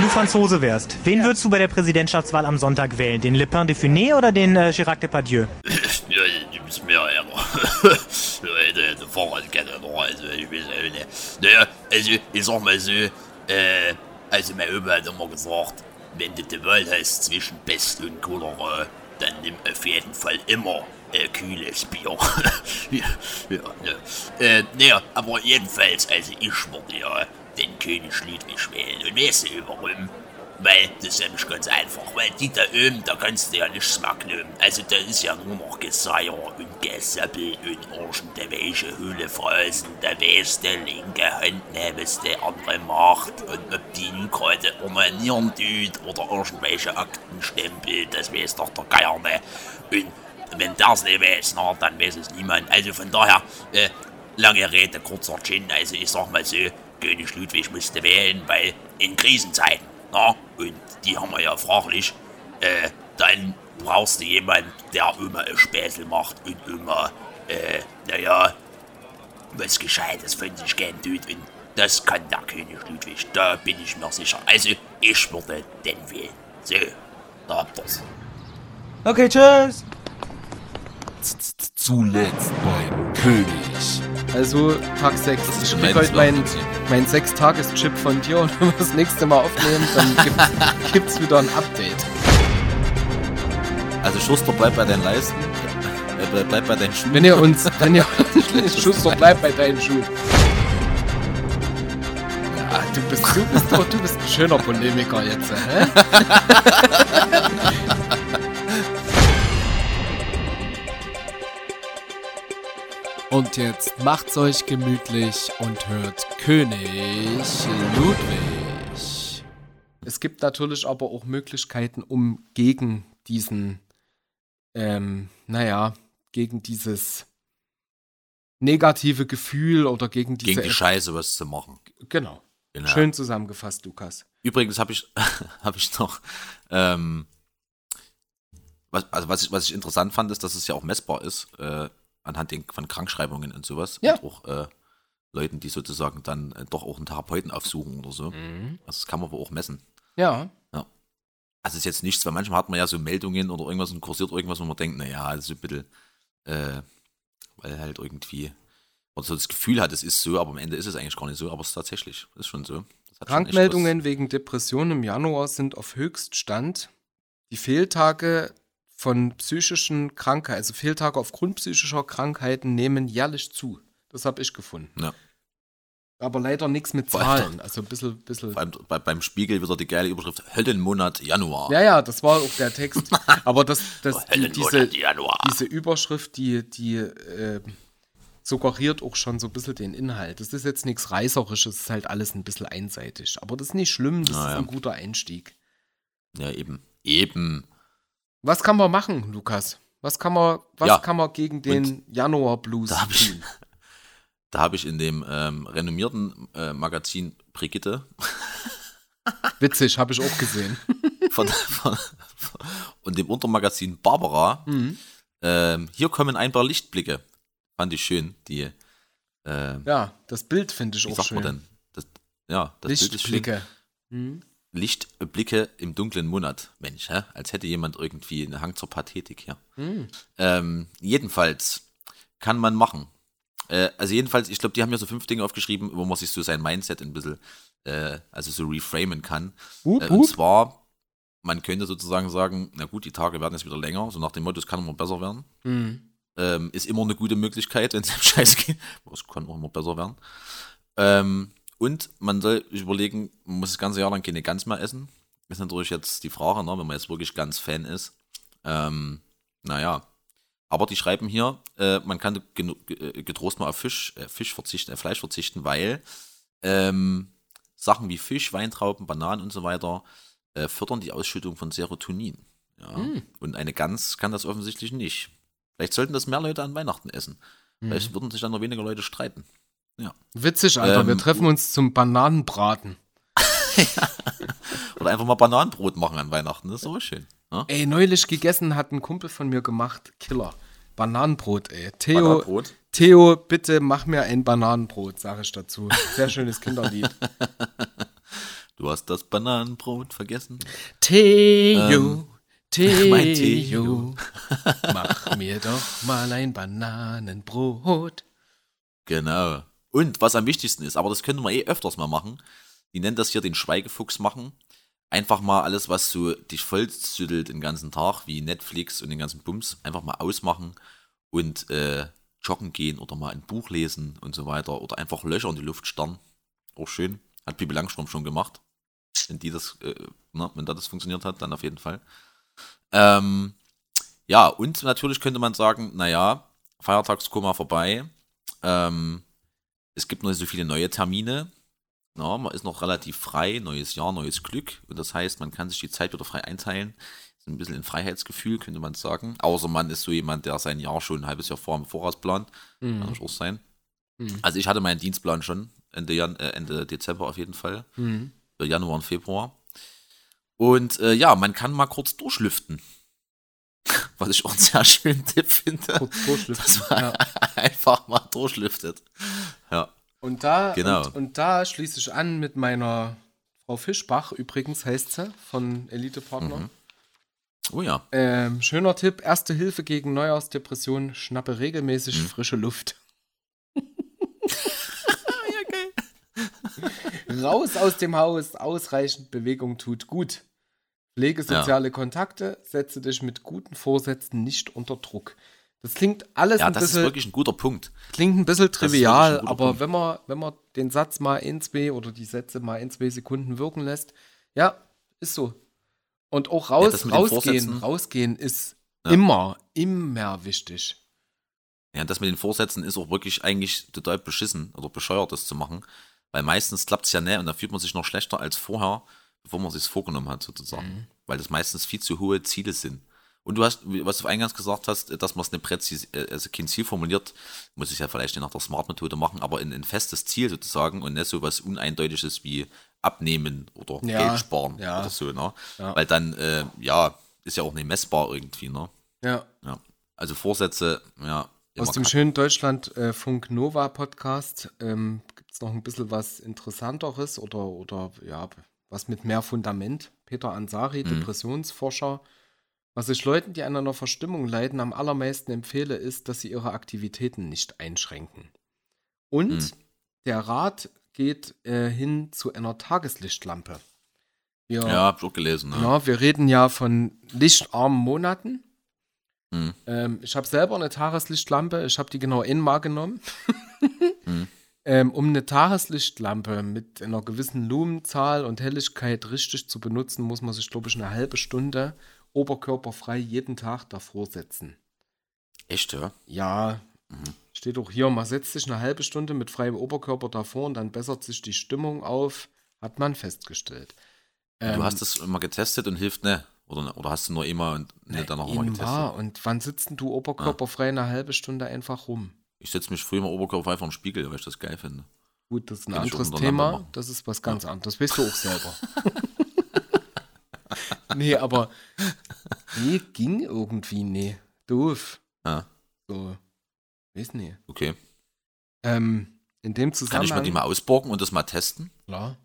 Wenn du Franzose wärst, wen würdest du bei der Präsidentschaftswahl am Sonntag wählen? Den Le Pen de Funé oder den äh, Girac Depardieu? Ja, du bist mir ja noch, also ich weiß auch nicht. Naja, also ich sag mal so, äh, also mein Opa hat immer gesagt, wenn du die Wahl hast zwischen Pest und Cholera, dann nimm auf jeden Fall immer äh, kühles Bier. ja, ja, ja. Äh, naja, aber jedenfalls, also ich würde ja den König Ludwig wählen. Und weißt du warum? Weil, das ist nämlich ganz einfach, weil die da oben, da kannst du ja nichts mehr nehmen. Also da ist ja nur noch Geseier und Gesappel und irgendeine weiche Hüllefrasen. Da weißt der linke Hand was der andere macht. Und ob die nun gerade ormanieren tut oder irgendwelche Akten stempelt, das weiß doch der Geier nicht. Und wenn das nicht weiß, na, dann weiß es niemand. Also von daher, äh, lange Rede, kurzer Gin. Also ich sag mal so, König Ludwig musste wählen, weil in Krisenzeiten, na, und die haben wir ja fraglich, äh, dann brauchst du jemanden, der immer ein Späßel macht und immer, äh, naja, was Gescheites von sich gern tut. Und das kann der König Ludwig, da bin ich mir sicher. Also, ich würde den wählen. So, da habt ihr's. Okay, tschüss. Zuletzt beim König. Also, Tag 6. Das ist Ich krieg heute mein, Prinzip. mein 6-Tages-Chip von dir und wenn wir das nächste Mal aufnehmen, dann gibt's, gibt's wieder ein Update. Also Schuster, bleib bei deinen Leisten. Äh, bleib, bleib bei deinen Schuhen. Wenn ihr uns, wenn ihr Schuster, bleib bei deinen Schuhen. Ja, du bist, du bist, du bist ein schöner Polemiker jetzt, hä? Und jetzt macht's euch gemütlich und hört König Ludwig. Es gibt natürlich aber auch Möglichkeiten, um gegen diesen, ähm, naja, gegen dieses negative Gefühl oder gegen diese. Gegen die Scheiße was zu machen. Genau. Genau. Schön zusammengefasst, Lukas. Übrigens habe ich, hab ich noch, ähm, was, also was ich, was ich interessant fand, ist, dass es ja auch messbar ist, äh, anhand den, von Krankschreibungen und sowas. Ja. Und auch äh, Leuten, die sozusagen dann äh, doch auch einen Therapeuten aufsuchen oder so. Mhm. Also das kann man wohl auch messen. Ja. Also ist jetzt nichts, weil manchmal hat man ja so Meldungen oder irgendwas und kursiert irgendwas, wo man denkt, naja, ein bisschen, äh, weil halt irgendwie, oder so das Gefühl hat, es ist so, aber am Ende ist es eigentlich gar nicht so, aber es ist tatsächlich, ist schon so. Krankmeldungen wegen Depressionen im Januar sind auf Höchststand. Die Fehltage von psychischen Krankheiten, also Fehltage aufgrund psychischer Krankheiten, nehmen jährlich zu. Das habe ich gefunden. Ja. Aber leider nichts mit Zahlen. Also ein bisschen, bisschen. Beim, bei, beim Spiegel wieder die geile Überschrift Höllenmonat Januar. Ja, ja, das war auch der Text. Aber das, das, die, diese, Januar. diese Überschrift, die, die äh, suggeriert auch schon so ein bisschen den Inhalt. Das ist jetzt nichts Reißerisches, es ist halt alles ein bisschen einseitig. Aber das ist nicht schlimm, das Na ist ja. ein guter Einstieg. Ja, eben. Eben. Was kann man machen, Lukas? Was kann man, was Ja. kann man gegen den Januar-Blues Da hab ich- tun? Da habe ich in dem ähm, renommierten äh, Magazin Brigitte Witzig, habe ich auch gesehen. von, von, von, und dem Untermagazin Barbara, Mhm. ähm, hier kommen ein paar Lichtblicke. Fand ich schön, die, ähm, Ja, das Bild finde ich wie auch sagt schön. man denn? Das, ja, das Bild ist schön. Lichtblicke. Mhm. Lichtblicke im dunklen Monat. Mensch, hä? als hätte jemand irgendwie einen Hang zur Pathetik hier. Mhm. Ähm, jedenfalls kann man machen. Äh, also jedenfalls, ich glaube, die haben ja so fünf Dinge aufgeschrieben, wo man sich so sein Mindset ein bisschen, äh, also so reframen kann. Hup, Äh, und hup. zwar, man könnte sozusagen sagen, na gut, die Tage werden jetzt wieder länger, so nach dem Motto, es kann immer besser werden. Mhm. Ähm, ist immer eine gute Möglichkeit, wenn es im Scheiß geht. Es kann auch immer besser werden. Ähm, und man soll sich überlegen, man muss das ganze Jahr lang keine Gans mehr essen. Ist natürlich jetzt die Frage, ne, wenn man jetzt wirklich ganz Fan ist. Ähm, naja. Aber die schreiben hier, äh, man kann äh, getrost mal auf Fisch, äh, Fisch verzichten, äh, Fleisch verzichten, weil ähm, Sachen wie Fisch, Weintrauben, Bananen und so weiter äh, fördern die Ausschüttung von Serotonin. Ja. Mm. Und eine Gans kann das offensichtlich nicht. Vielleicht sollten das mehr Leute an Weihnachten essen. Vielleicht würden sich dann noch weniger Leute streiten. Witzig, Alter. wir Ähm, treffen uns zum Bananenbraten. Oder einfach mal Bananenbrot machen an Weihnachten. Das ist auch schön. Ja? Ey, neulich gegessen hat ein Kumpel von mir gemacht. Killer. Bananenbrot, ey. Theo, Bananenbrot. Theo, bitte mach mir ein Bananenbrot, sage ich dazu. Sehr schönes Kinderlied. Du hast das Bananenbrot vergessen. Theo, mein Theo, mach mir doch mal ein Bananenbrot. Genau. Und was am wichtigsten ist, aber das könnte man eh öfters mal machen, die nennen das hier den Schweigefuchs machen. Einfach mal alles, was so dich vollzüttelt den ganzen Tag, wie Netflix und den ganzen Bums, einfach mal ausmachen und äh, joggen gehen oder mal ein Buch lesen und so weiter oder einfach Löcher in die Luft starren. Auch schön. Hat Bibi Langstrom schon gemacht. Wenn die das, äh, na, wenn da das funktioniert hat, dann auf jeden Fall. Ähm, ja, und natürlich könnte man sagen, naja, Feiertagskoma vorbei. Ähm, es gibt noch nicht so viele neue Termine. Na, man ist noch relativ frei, neues Jahr, neues Glück. Und das heißt, man kann sich die Zeit wieder frei einteilen. Ist ein bisschen ein Freiheitsgefühl, könnte man sagen. Außer man ist so jemand, der sein Jahr schon ein halbes Jahr vor im Voraus plant. Kann natürlich auch sein. Mhm. Also ich hatte meinen Dienstplan schon Ende, Jan äh, Ende Dezember auf jeden Fall. Mhm. Für Januar und Februar. Und äh, ja, man kann mal kurz durchlüften. Was ich auch einen sehr schönen Tipp finde. Kurz durchlüften. Dass man Ja. einfach mal durchlüftet. Ja. Und da, Genau. und, und da schließe ich an mit meiner Frau Fischbach, übrigens heißt sie, von Elite Partner. Mhm. Oh ja. Ähm, schöner Tipp: Erste Hilfe gegen Neujahrsdepression. Schnappe regelmäßig Mhm. frische Luft. Raus aus dem Haus, ausreichend Bewegung tut gut. Pflege soziale Kontakte, setze dich mit guten Vorsätzen nicht unter Druck. Das klingt alles Ja, ein das ist bisschen, wirklich ein guter Punkt. klingt ein bisschen trivial, ein aber Punkt. wenn man, wenn man den Satz mal in zwei oder die Sätze mal in zwei Sekunden wirken lässt, ja, ist so. Und auch raus, den rausgehen, rausgehen ist Ja. immer, immer wichtig. Ja, das mit den Vorsätzen ist auch wirklich eigentlich total beschissen oder bescheuert, das zu machen. Weil meistens klappt es ja nicht und da fühlt man sich noch schlechter als vorher, bevor man sich vorgenommen hat, sozusagen. Mhm. Weil das meistens viel zu hohe Ziele sind. Und du hast, was du eingangs gesagt hast, dass man es eine präzise, äh, also kein Ziel formuliert, muss ich ja vielleicht nicht nach der Smart-Methode machen, aber in ein festes Ziel sozusagen und nicht so was Uneindeutiges wie abnehmen oder Ja, Geld sparen ja. oder so, ne? Ja. Weil dann, äh, ja, ist ja auch nicht messbar irgendwie, ne? Ja. Ja. Also Vorsätze, ja. Aus dem schönen Deutschlandfunk Nova Podcast ähm, gibt es noch ein bisschen was Interessanteres oder, oder ja, was mit mehr Fundament. Peter Ansari, Mhm. Depressionsforscher. Was ich Leuten, die an einer Verstimmung leiden, am allermeisten empfehle, ist, dass sie ihre Aktivitäten nicht einschränken. Und Mhm. der Rat geht äh, hin zu einer Tageslichtlampe. Wir, Ja, hab ich auch gelesen. Ne? ja, wir reden ja von lichtarmen Monaten. Mhm. Ähm, ich habe selber eine Tageslichtlampe. Ich habe die genau einmal genommen. Mhm. ähm, um eine Tageslichtlampe mit einer gewissen Lumenzahl und Helligkeit richtig zu benutzen, muss man sich, glaube ich, eine halbe Stunde oberkörperfrei jeden Tag davor setzen. Echt, ja? Ja, Mhm. steht auch hier, man setzt sich eine halbe Stunde mit freiem Oberkörper davor und dann bessert sich die Stimmung auf, hat man festgestellt. du Ähm, hast das immer getestet und hilft ne? Oder, oder hast du nur immer und nicht dann noch mal Eben getestet? wahr. Und wann sitzt denn du oberkörperfrei eine halbe Stunde einfach rum? Ich setze mich früher mal Oberkörper vor den Spiegel, weil ich das geil finde. Gut, das ist ein Kann anderes Thema. Das ist was ganz anderes. Weißt du auch selber. nee, aber nee, ging irgendwie, nee. Doof. Ja, So. Weiß nicht. okay. Ähm, in dem Kann Zusammenhang. ich mir die mal ausborgen und das mal testen, Klar.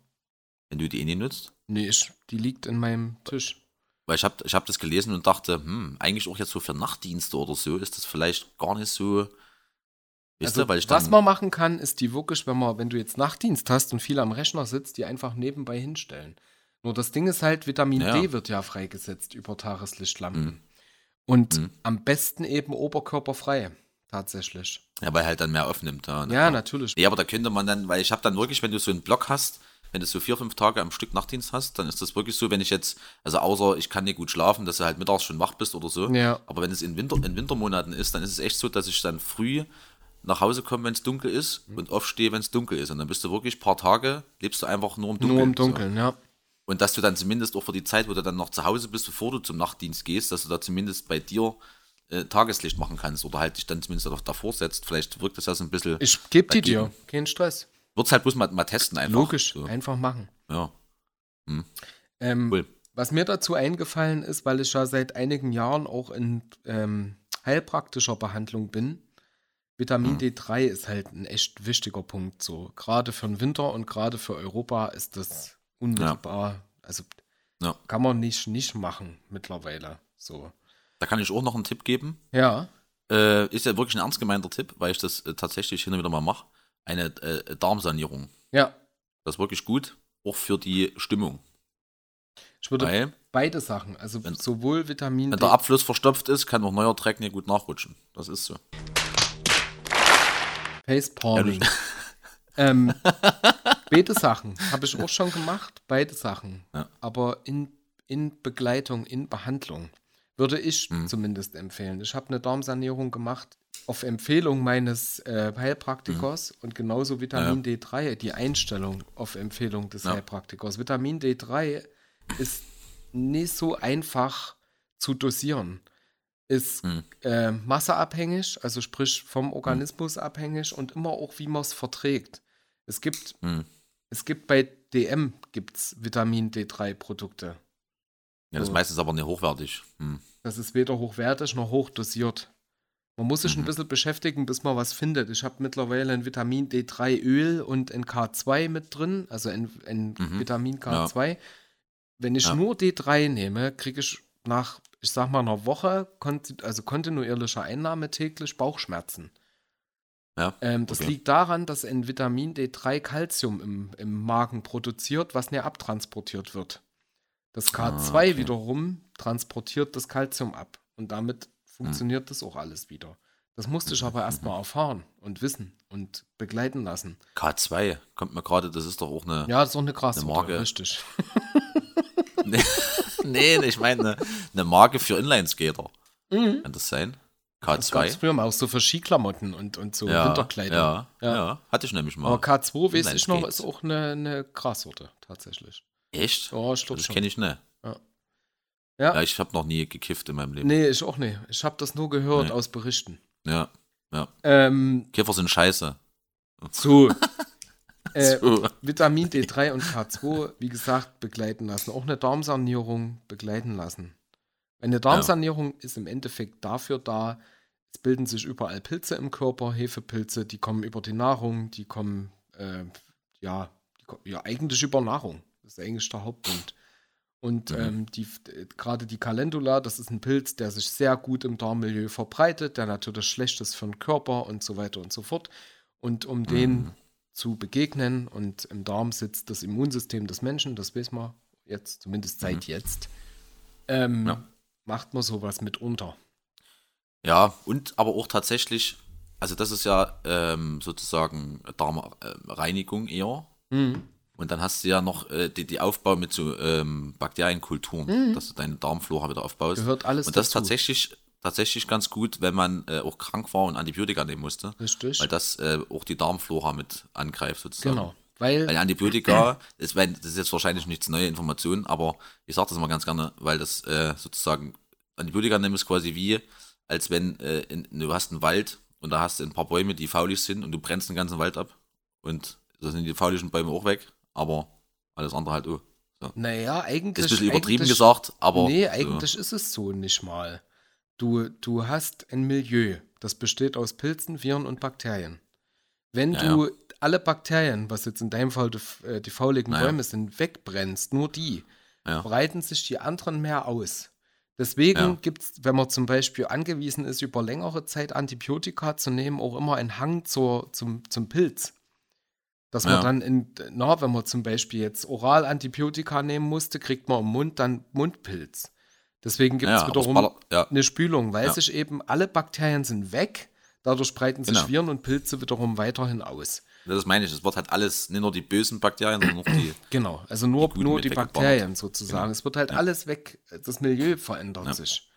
wenn du die eh nicht nutzt? Nee, ich, die liegt in meinem Tisch. Weil ich habe ich hab das gelesen und dachte, hm, eigentlich auch jetzt so für Nachtdienste oder so ist das vielleicht gar nicht so. Weißt Also, du, weil ich was dann, man machen kann, ist die wirklich, wenn man, wenn du jetzt Nachtdienst hast und viel am Rechner sitzt, die einfach nebenbei hinstellen. Nur das Ding ist halt, Vitamin Ja. D wird ja freigesetzt über Tageslichtlampen. Und Mhm. am besten eben oberkörperfrei, tatsächlich. ja, weil halt dann mehr aufnimmt. Ja, Ja, natürlich. Nee, aber da könnte man dann, weil ich habe dann wirklich, wenn du so einen Block hast, wenn du so vier, fünf Tage am Stück Nachtdienst hast, dann ist das wirklich so, wenn ich jetzt, also außer ich kann nicht gut schlafen, dass du halt mittags schon wach bist oder so. Ja. Aber wenn es in, Winter, in Wintermonaten ist, dann ist es echt so, dass ich dann früh nach Hause komme, wenn es dunkel ist Mhm. und aufstehe, wenn es dunkel ist. Und dann bist du wirklich ein paar Tage, lebst du einfach nur im Dunkeln. Nur im So. Dunkeln, ja. Und dass du dann zumindest auch für die Zeit, wo du dann noch zu Hause bist, bevor du zum Nachtdienst gehst, dass du da zumindest bei dir äh, Tageslicht machen kannst oder halt dich dann zumindest auch davor setzt. Vielleicht wirkt das ja so ein bisschen. Ich gebe die dir. Kein Stress. Wird es halt bloß mal, mal testen einfach. Logisch. So. Einfach machen. Ja. Ähm, Cool. Was mir dazu eingefallen ist, weil ich ja seit einigen Jahren auch in ähm, heilpraktischer Behandlung bin, Vitamin Mhm. D3 ist halt ein echt wichtiger Punkt. So gerade für den Winter und gerade für Europa ist das unmittelbar. Also Ja. kann man nicht, nicht machen mittlerweile. So. Da kann ich auch noch einen Tipp geben. Ja. Äh, ist ja wirklich ein ernst gemeinter Tipp, weil ich das äh, tatsächlich hin und wieder mal mache. Eine äh, Darmsanierung. Ja. Das ist wirklich gut, auch für die Stimmung. Ich würde Weil, beide Sachen, also Wenn- sowohl Vitamin wenn D. der Abfluss verstopft ist, kann auch neuer Dreck nicht gut nachrutschen. Das ist so. Face Palming. ähm, beide Sachen habe ich auch schon gemacht, beide Sachen. Ja. Aber in, in Begleitung, in Behandlung würde ich Mhm. zumindest empfehlen. Ich habe eine Darmsanierung gemacht auf Empfehlung meines äh, Heilpraktikers Mhm. und genauso Vitamin D3, die Einstellung auf Empfehlung des Ja. Heilpraktikers. Vitamin D3 ist nicht so einfach zu dosieren. Ist Mhm. äh, masseabhängig, also sprich vom Organismus abhängig und immer auch, wie man es verträgt. Es gibt, Hm. Es gibt bei DM gibt's Vitamin D3-Produkte. Ja, das So. ist meistens aber nicht hochwertig. Hm. Das ist weder hochwertig noch hochdosiert. Man muss sich ein Mhm. bisschen beschäftigen, bis man was findet. Ich habe mittlerweile ein Vitamin D3-Öl und ein K2 mit drin, also ein, ein Mhm. Vitamin K2. Wenn ich Ja. nur D3 nehme, kriege ich nach, ich sag mal, einer Woche, also kontinuierlicher Einnahme täglich Bauchschmerzen. Ja, Ähm, das okay. liegt daran, dass ein Vitamin D3 Calcium im, im Magen produziert, was näher abtransportiert wird. Das K2 Ah, okay. wiederum transportiert das Calcium ab und damit funktioniert das auch alles wieder. Das musste ich aber erstmal erfahren und wissen und begleiten lassen. K2 kommt mir gerade, das ist doch auch eine. Ja, das ist auch eine Grassorte, Marke. richtig. nee, nee, ich meine eine, eine Marke für Inlineskater. Mhm. Kann das sein? Das gab es K2? früher mal auch so für Skiklamotten und, und so Ja, Winterkleidung. ja, Ja. ja, hatte ich nämlich mal. Aber K2, weiß ich noch, ist auch eine, eine Grassorte, tatsächlich. Echt? Ja, ich glaube das schon. kenne ich nicht. Ja. Ja, ich habe noch nie gekifft in meinem Leben. Nee, ich auch nicht. Ich habe das nur gehört Nee. aus Berichten. Ja, ja. Ähm, Kiffer sind scheiße. so. äh. Vitamin D3 und K2, wie gesagt, begleiten lassen. Auch eine Darmsanierung begleiten lassen. Eine Darmsanierung ist im Endeffekt dafür da, es bilden sich überall Pilze im Körper, Hefepilze, die kommen über die Nahrung, die kommen, äh, ja, die, ja, eigentlich über Nahrung. Das ist eigentlich der Hauptpunkt. Und Mhm. ähm, die, gerade die Calendula, das ist ein Pilz, der sich sehr gut im Darmmilieu verbreitet, der natürlich schlecht ist für den Körper und so weiter und so fort. Und um den Mhm. zu begegnen und im Darm sitzt das Immunsystem des Menschen, das wissen wir jetzt, zumindest seit jetzt, ähm, Mhm. Ja. macht man sowas mitunter. Ja, und aber auch tatsächlich, also das ist ja ähm, sozusagen Darmreinigung eher. Mhm. Und dann hast du ja noch äh, die, die Aufbau mit so ähm, Bakterienkulturen, dass du deine Darmflora wieder aufbaust. Gehört alles und das ist dazu. tatsächlich, tatsächlich ganz gut, wenn man äh, auch krank war und Antibiotika nehmen musste. Richtig. Weil das äh, auch die Darmflora mit angreift sozusagen. genau. Weil, Weil Antibiotika, ist, weil, das ist jetzt wahrscheinlich nichts neue Information, aber ich sage das immer ganz gerne, weil das äh, sozusagen, Antibiotika nehmen ist quasi wie, als wenn äh, in, du hast einen Wald und da hast du ein paar Bäume, die faulig sind und du brennst den ganzen Wald ab und da sind die fauligen Bäume auch weg, aber alles andere halt auch. naja, eigentlich. Ist ein bisschen übertrieben eigentlich- gesagt, aber. Nee, so. eigentlich ist es so nicht mal. Du, du hast ein Milieu, das besteht aus Pilzen, Viren und Bakterien. Wenn Ja, du alle Bakterien, was jetzt in deinem Fall die, äh, die fauligen Naja. Bäume sind, wegbrennst, nur die, Ja. breiten sich die anderen mehr aus. Deswegen Ja. gibt es, wenn man zum Beispiel angewiesen ist, über längere Zeit Antibiotika zu nehmen, auch immer einen Hang zur, zum, zum Pilz. Dass man Ja. dann, in, na, wenn man zum Beispiel jetzt oral Antibiotika nehmen musste, kriegt man im Mund dann Mundpilz. Deswegen gibt es Ja, wiederum eine Spülung, weil sich eben alle Bakterien sind weg, dadurch breiten sich Genau. Viren und Pilze wiederum weiterhin aus. Das meine ich, es wird halt alles, nicht nur die bösen Bakterien, sondern auch die. Genau, also nur, Die nur die. Bakterien sozusagen. Genau. Es wird halt Ja. alles weg, das Milieu verändert Ja. sich.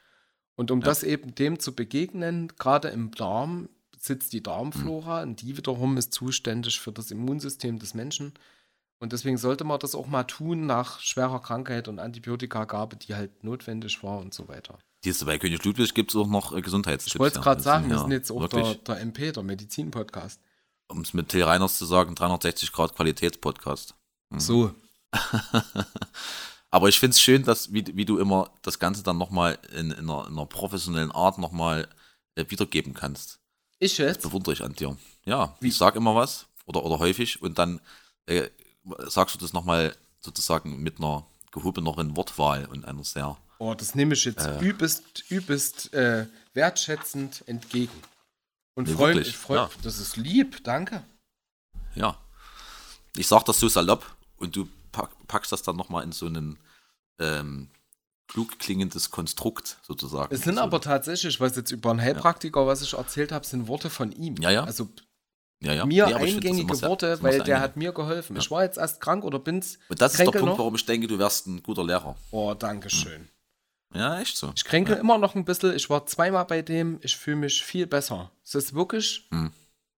Und um Ja. das eben dem zu begegnen, gerade im Darm sitzt die Mhm. Darmflora und die wiederum ist zuständig für das Immunsystem des Menschen. Und deswegen sollte man das auch mal tun nach schwerer Krankheit und Antibiotikagabe, die halt notwendig war und so weiter. Siehst du, bei König Ludwig gibt es auch noch äh, Gesundheitstipps. Ich wollte es ja. gerade Das sagen, wir ja sind jetzt auch der, der MP, der Medizin-Podcast. Um es mit Till Reiners zu sagen, 360 Grad Qualitätspodcast. Mhm. So, Aber ich finde es schön, dass, wie, wie du immer das Ganze dann nochmal in, in, einer, in einer professionellen Art nochmal äh, wiedergeben kannst. ich jetzt. Bewundere ich an dir. Ja, Wie- ich sag immer was oder, oder häufig und dann äh, sagst du das nochmal sozusagen mit einer gehobeneren Wortwahl und einer sehr, Oh, das nehme ich jetzt Äh. übelst, übelst äh, wertschätzend entgegen. Und Nee, freue wirklich, mich, freu, ja. das ist lieb, danke. ja. Ich sag das so salopp und du pack, packst das dann nochmal in so einen ähm, klug klingendes Konstrukt sozusagen. Es sind so, aber tatsächlich, was jetzt über einen Heilpraktiker, was ich erzählt habe, sind Worte von ihm. Ja, ja. Also ja, ja. mir Nee, find eingängige sehr- Worte, immer weil der angenehm. hat mir geholfen. Ich war jetzt erst krank oder bin's Und das ist der Punkt, noch. warum ich denke, du wärst ein guter Lehrer. Oh, danke schön. Ja, echt so. Ich kränke immer noch ein bisschen. Ich war zweimal bei dem. Ich fühle mich viel besser. Es ist wirklich, Hm.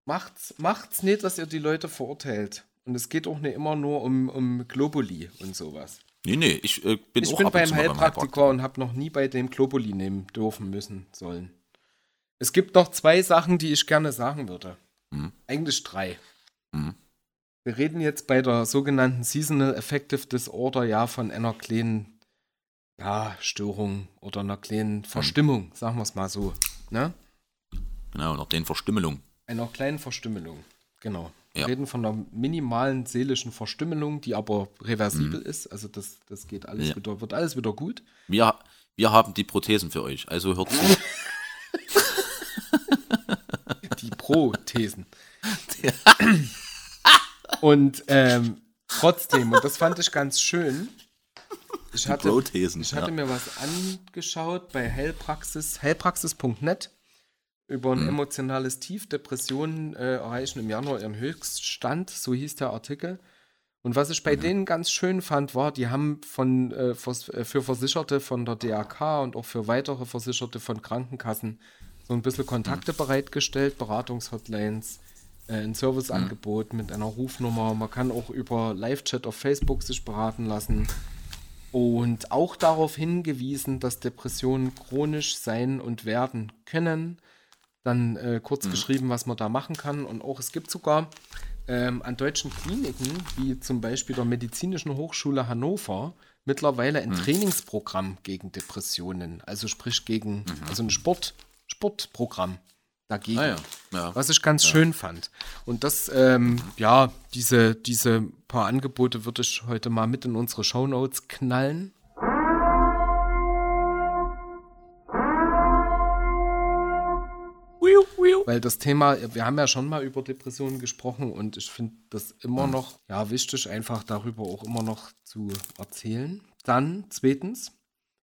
macht's, macht's nicht, dass ihr die Leute verurteilt. Und es geht auch nicht immer nur um, um Globuli und sowas. Nee, nee, ich äh, bin Ich auch bin ab beim Heilpraktiker und habe noch nie bei dem Globuli nehmen dürfen müssen sollen. Es gibt noch zwei Sachen, die ich gerne sagen würde. Mhm. Eigentlich drei. Mhm. Wir reden jetzt bei der sogenannten Seasonal Affective Disorder ja von einer kleinen ja, Störung oder einer Mhm. kleinen Verstimmung, sagen wir es mal so. Ne? Genau, nach den Verstümmelungen. Einer kleinen Verstümmelung. Genau. Wir Ja. reden von einer minimalen seelischen Verstümmelung, die aber reversibel ist. Also das, das geht alles Mhm. Ja. wieder, wird alles wieder gut. Wir, wir haben die Prothesen für euch, also hört zu. Die Prothesen. und ähm, trotzdem, und das fand ich ganz schön. Ich hatte, Prothesen. ich hatte ja. mir was angeschaut bei Heilpraxis, heilpraxis.net über ein emotionales Tief. Depressionen äh, erreichen im Januar ihren Höchststand, so hieß der Artikel. Und was ich bei denen ganz schön fand, war, die haben von, äh, äh, für Versicherte von der DAK und auch für weitere Versicherte von Krankenkassen so ein bisschen Kontakte bereitgestellt, Beratungshotlines, äh, ein Serviceangebot mit einer Rufnummer. Man kann auch über Live-Chat auf Facebook sich beraten lassen. Und auch darauf hingewiesen, dass Depressionen chronisch sein und werden können. Dann äh, kurz geschrieben, was man da machen kann. Und auch es gibt sogar ähm, an deutschen Kliniken, wie zum Beispiel der Medizinischen Hochschule Hannover, mittlerweile ein Trainingsprogramm gegen Depressionen. Also sprich gegen, also ein Sport, Sportprogramm dagegen. Ah, ja. Ja. Was ich ganz schön fand. Und das, ähm, ja, diese, diese paar Angebote würde ich heute mal mit in unsere Shownotes knallen. Weil das Thema, wir haben ja schon mal über Depressionen gesprochen und ich finde das immer noch, ja, wichtig, einfach darüber auch immer noch zu erzählen. Dann, zweitens,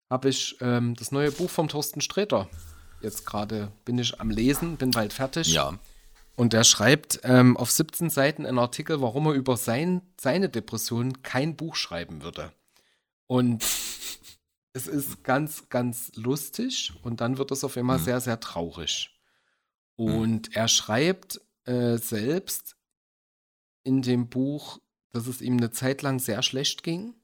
habe ich ähm, das neue Buch vom Thorsten Sträter. Jetzt gerade bin ich am Lesen, bin bald fertig. ja. Und er schreibt ähm, auf 17 Seiten einen Artikel, warum er über sein, seine Depression kein Buch schreiben würde. Und es ist ganz, ganz lustig und dann wird es auf einmal sehr, sehr traurig. Und er schreibt äh, selbst in dem Buch, dass es ihm eine Zeit lang sehr schlecht ging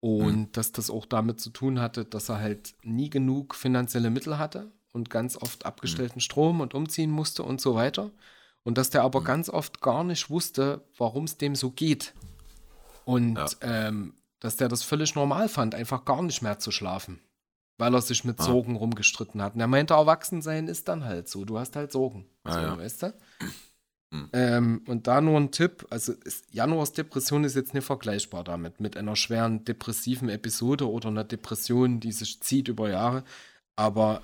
und dass das auch damit zu tun hatte, dass er halt nie genug finanzielle Mittel hatte und ganz oft abgestellten Strom und umziehen musste und so weiter. Und dass der aber ganz oft gar nicht wusste, warum es dem so geht. Und Ja. ähm, dass der das völlig normal fand, einfach gar nicht mehr zu schlafen. Weil er sich mit Ja. Sorgen rumgestritten hat. Und er meinte, Erwachsensein ist dann halt so. Du hast halt Sorgen. Ja, so, ja. weißt du? Hm. Ähm, und da nur ein Tipp, also ist, Januars Depression ist jetzt nicht vergleichbar damit, mit einer schweren depressiven Episode oder einer Depression, die sich zieht über Jahre. Aber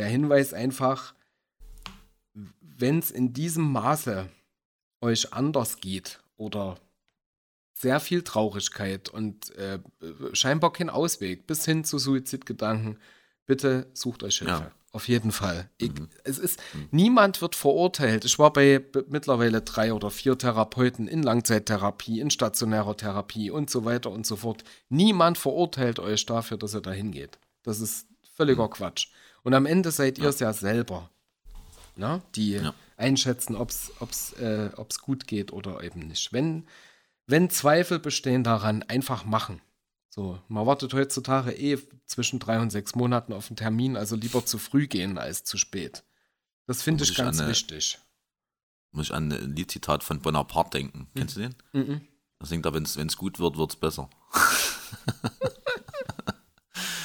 der Hinweis einfach, wenn es in diesem Maße euch anders geht oder sehr viel Traurigkeit und äh, scheinbar kein Ausweg bis hin zu Suizidgedanken, bitte sucht euch Hilfe. Ja. Auf jeden Fall. Ich, es ist, niemand wird verurteilt. Ich war bei mittlerweile drei oder vier Therapeuten in Langzeittherapie, in stationärer Therapie und so weiter und so fort. Niemand verurteilt euch dafür, dass ihr dahin geht. Das ist völliger Quatsch. Und am Ende seid ihr es ja selber, ne? die Ja. einschätzen, ob es äh, ob's gut geht oder eben nicht. Wenn, wenn Zweifel bestehen daran, einfach machen. So, man wartet heutzutage eh zwischen drei und sechs Monaten auf einen Termin, also lieber zu früh gehen als zu spät. Das finde ich ich ganz an eine- wichtig. Muss ich an ein Liedzitat von Bonaparte denken. Kennst du den? Mhm. Da singt er, wenn es gut wird, wird es besser.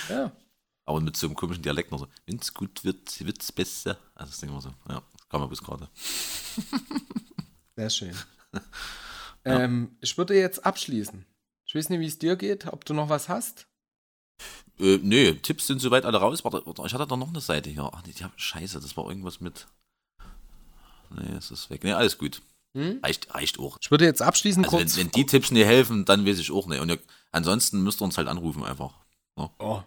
Ja. Aber mit so einem komischen Dialekt noch so. Wenn es gut wird, wird es besser. Also das denken wir so. Ja, das kam mir bis gerade. Sehr schön. ähm, ich würde jetzt abschließen. Ich weiß nicht, wie es dir geht, ob du noch was hast. Äh, nee, Tipps sind soweit alle raus. Warte, warte, ich hatte da noch eine Seite hier. Ach nee, die hab, scheiße, das war irgendwas mit. Nee, es ist weg. Nee, alles gut. Hm? Reicht, reicht auch. Ich würde jetzt abschließend Also wenn, kurz. wenn die Tipps nicht helfen, dann weiß ich auch nicht. Und ihr, ansonsten müsst ihr uns halt anrufen einfach. Oh,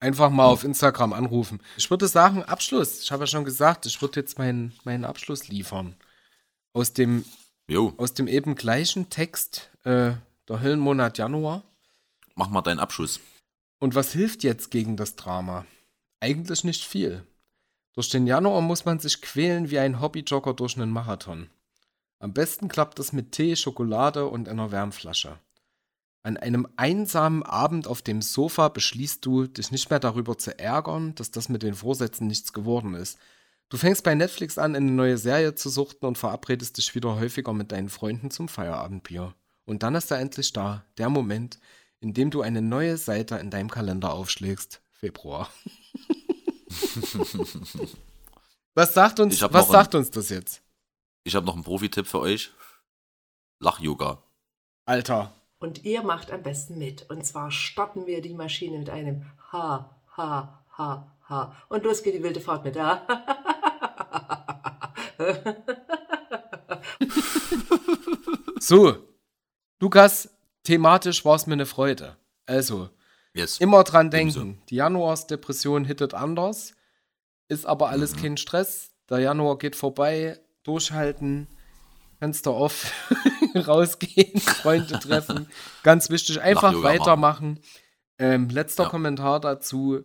einfach mal auf Instagram anrufen. Ich würde sagen, Abschluss. Ich habe ja schon gesagt, ich würde jetzt meinen, meinen Abschluss liefern. Aus dem, Jo, aus dem eben gleichen Text, äh, der Höllenmonat Januar. mach mal deinen Abschuss. Und was hilft jetzt gegen das Drama? Eigentlich nicht viel. Durch den Januar muss man sich quälen wie ein Hobbyjogger durch einen Marathon. Am besten klappt es mit Tee, Schokolade und einer Wärmflasche. An einem einsamen Abend auf dem Sofa beschließt du, dich nicht mehr darüber zu ärgern, dass das mit den Vorsätzen nichts geworden ist. Du fängst bei Netflix an, eine neue Serie zu suchten und verabredest dich wieder häufiger mit deinen Freunden zum Feierabendbier. Und dann ist er endlich da, der Moment, in dem du eine neue Seite in deinem Kalender aufschlägst. Februar. was sagt uns, was noch ein- sagt uns das jetzt? Ich habe noch einen Profi-Tipp für euch. Lach-Yoga. Alter, Und ihr macht am besten mit. Und zwar starten wir die Maschine mit einem Ha, Ha, Ha, Ha. Und los geht die wilde Fahrt mit Ha. So, Lukas, thematisch war es mir eine Freude. Also, Yes. immer dran Ebenso. denken. Die Januarsdepression hittet anders, ist aber alles Mhm. kein Stress. Der Januar geht vorbei, durchhalten, Fenster off, rausgehen, Freunde treffen. Ganz wichtig, einfach weitermachen. Ähm, letzter Ja. Kommentar dazu.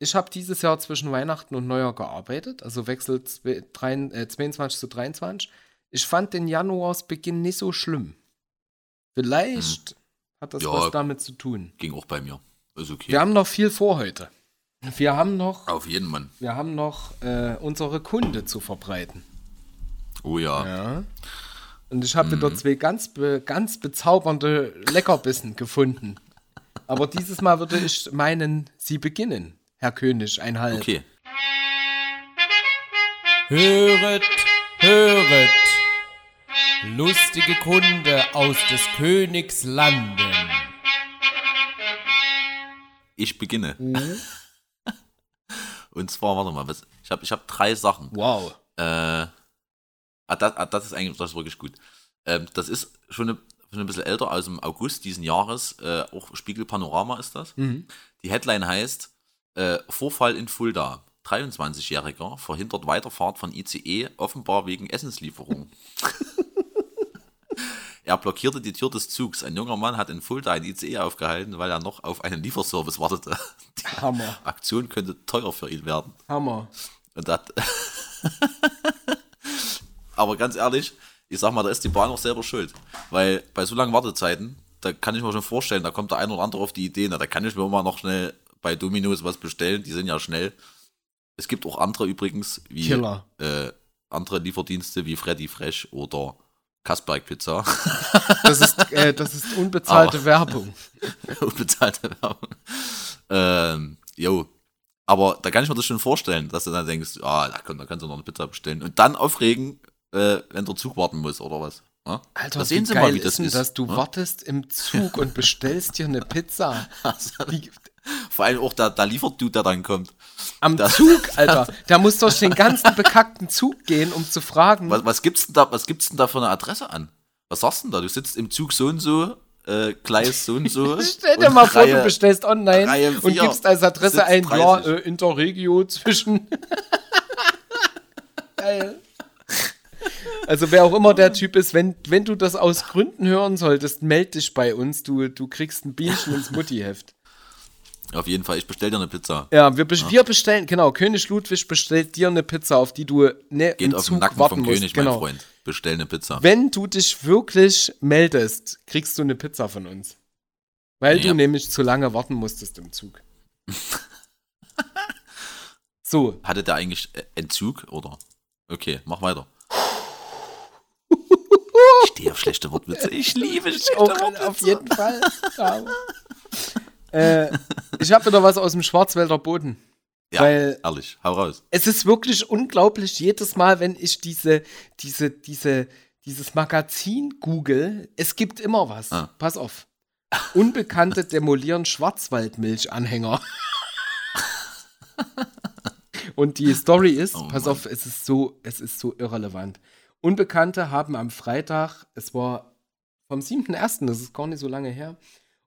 Ich habe dieses Jahr zwischen Weihnachten und Neujahr gearbeitet, also Wechsel zwe- drein- äh, 22 zu 23. Ich fand den Januarsbeginn nicht so schlimm. Vielleicht hat das Ja. was damit zu tun. Ging auch bei mir. Ist okay. Wir haben noch viel vor heute. Wir haben noch, Auf jeden Mann. wir haben noch äh, unsere Kunde zu verbreiten. Oh ja. Ja. Und ich habe wieder zwei ganz, be, ganz bezaubernde Leckerbissen gefunden. Aber dieses Mal würde ich meinen, Sie beginnen, Herr König, ein Halb. Okay. Höret, höret, lustige Kunde aus des Königs Landen. Ich beginne. Mhm. Und zwar, warte mal, was, ich habe ich hab drei Sachen. Wow. Äh, ah, das, ah, das ist eigentlich das ist wirklich gut. Ähm, das ist schon, eine, schon ein bisschen älter, aus dem August diesen Jahres. Äh, auch Spiegel Panorama ist das. Mhm. Die Headline heißt äh, Vorfall in Fulda. 23-Jähriger verhindert Weiterfahrt von ICE, offenbar wegen Essenslieferung. er blockierte die Tür des Zugs. Ein junger Mann hat in Fulda ein ICE aufgehalten, weil er noch auf einen Lieferservice wartete. Die Hammer. Aktion könnte teuer für ihn werden. Hammer. Und das Aber ganz ehrlich, ich sag mal, da ist die Bahn auch selber schuld. Weil bei so langen Wartezeiten, da kann ich mir schon vorstellen, da kommt der ein oder andere auf die Idee, na, da kann ich mir mal noch schnell bei Domino's was bestellen, die sind ja schnell. Es gibt auch andere übrigens, wie. Äh, andere Lieferdienste wie Freddy Fresh oder Kasperg Pizza. Das ist, äh, das ist unbezahlte Werbung. Unbezahlte Werbung. Ähm, jo. Aber da kann ich mir das schon vorstellen, dass du dann denkst, ah, da, komm, da kannst du noch eine Pizza bestellen. Und dann aufregen, äh, wenn der Zug warten muss oder was. Ja? Alter, da wie sehen Sie geil mal, wie ist das denn ist. das? Du ja? wartest im Zug und bestellst dir eine Pizza. Wie, Vor allem auch der, der Lieferdude, der dann kommt. am Das- Zug, Alter. Der muss durch den ganzen bekackten Zug gehen, um zu fragen. Was, was gibt's denn da, was gibt's denn da für eine Adresse an? Was sagst du denn da? Du sitzt im Zug so und so, äh, Gleis so und so. Stell dir mal vor, Reihe- du bestellst online und gibst als Adresse ein, ja, 30. äh, Interregio zwischen. Geil. Also wer auch immer der Typ ist, wenn, wenn du das aus Gründen hören solltest, meld dich bei uns. Du, du kriegst ein Bienchen ins Muttiheft. Auf jeden Fall, ich bestell dir eine Pizza. Ja, wir, bes- wir bestellen, genau, König Ludwig bestellt dir eine Pizza, auf die du ne, Geht im auf Zug den Nacken warten vom musst. König, genau. mein Freund. Bestell eine Pizza. Wenn du dich wirklich meldest, kriegst du eine Pizza von uns. Weil Ja. du nämlich zu lange warten musstest im Zug. so, Hatte der eigentlich Entzug oder? Okay, mach weiter. Ich stehe auf schlechte Wortwitze. Ich liebe schlechte auch, Wortwitze. auf jeden Fall. Ja. äh, ich habe wieder was aus dem Schwarzwälder Boden. Ja, Weil ehrlich, hau raus. es ist wirklich unglaublich, jedes Mal, wenn ich diese, diese, diese, dieses Magazin google, es gibt immer was. Ah. Pass auf. Unbekannte demolieren Schwarzwaldmilchanhänger. Und die Story ist, Oh pass Mann. auf, es ist so, es ist so irrelevant. Unbekannte haben am Freitag, es war vom 7.1., das ist gar nicht so lange her,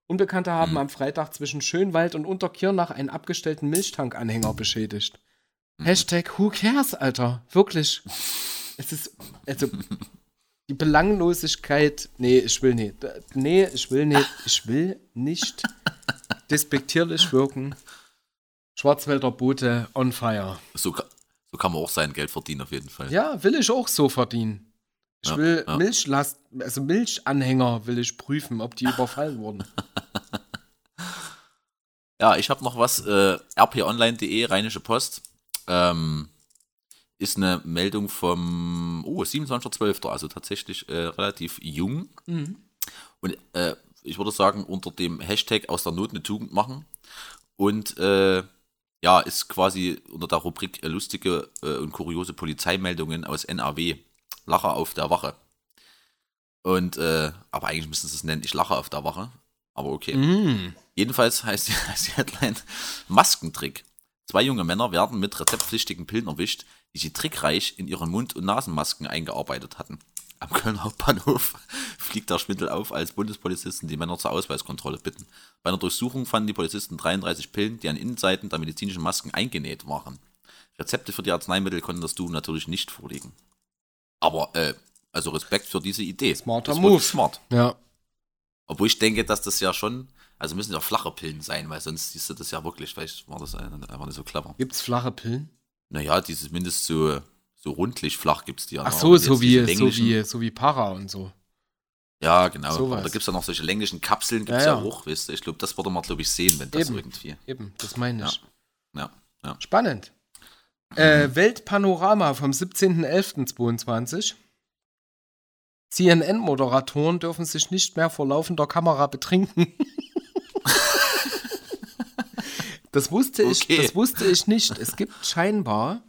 Unbekannte haben Hm. am Freitag zwischen Schönwald und Unterkirnach einen abgestellten Milchtankanhänger beschädigt. Hashtag Who cares, Alter? Wirklich. Es ist, also, die Belanglosigkeit, nee, ich will nicht, nee, ich will nicht, ich will nicht despektierlich wirken. Schwarzwälder Boote on fire. So, so kann man auch sein Geld verdienen, auf jeden Fall. Ja, will ich auch so verdienen. Ich Ja, will ja. Milchlast, also Milchanhänger will ich prüfen, ob die überfallen wurden. Ja, ich habe noch was. Äh, rponline.de, Rheinische Post. Ähm, ist eine Meldung vom oh, 27.12., also tatsächlich äh, relativ jung. Und äh, ich würde sagen, unter dem Hashtag aus der Not eine Tugend machen. Und äh, ja, ist quasi unter der Rubrik äh, lustige äh, und kuriose Polizeimeldungen aus NRW. Lacher auf der Wache. Und, äh, aber eigentlich müssen sie es nennen, ich lache auf der Wache. Aber okay. Mm. Jedenfalls heißt die, heißt die Headline Maskentrick. Zwei junge Männer werden mit rezeptpflichtigen Pillen erwischt, die sie trickreich in ihre Mund- und Nasenmasken eingearbeitet hatten. Am Kölner Hauptbahnhof fliegt der Schwindel auf, als Bundespolizisten die Männer zur Ausweiskontrolle bitten. Bei einer Durchsuchung fanden die Polizisten 33 Pillen, die an Innenseiten der medizinischen Masken eingenäht waren. Rezepte für die Arzneimittel konnten das Du natürlich nicht vorlegen. Aber, äh, also Respekt für diese Idee. Smarter wirklich Move. Smart. Ja. Obwohl ich denke, dass das ja schon, also müssen ja flache Pillen sein, weil sonst siehst du das ja wirklich, vielleicht war das einfach nicht so clever. Gibt's flache Pillen? Naja, dieses mindest so, so rundlich flach gibt es die ja. Ach noch. so, Und so diese wie, so wie, so wie Para und so. Ja, genau. Aber da gibt es ja noch solche länglichen Kapseln, gibt es Ja, ja, ja. auch, weißt du. Ich glaube, das würde man, glaube ich, sehen, wenn das Eben. irgendwie. Eben, das meine ich. Ja, ja. Spannend. Äh, Weltpanorama vom 17.11.22. CNN-Moderatoren dürfen sich nicht mehr vor laufender Kamera betrinken. das, wusste ich, Okay. das wusste ich nicht. Es gibt scheinbar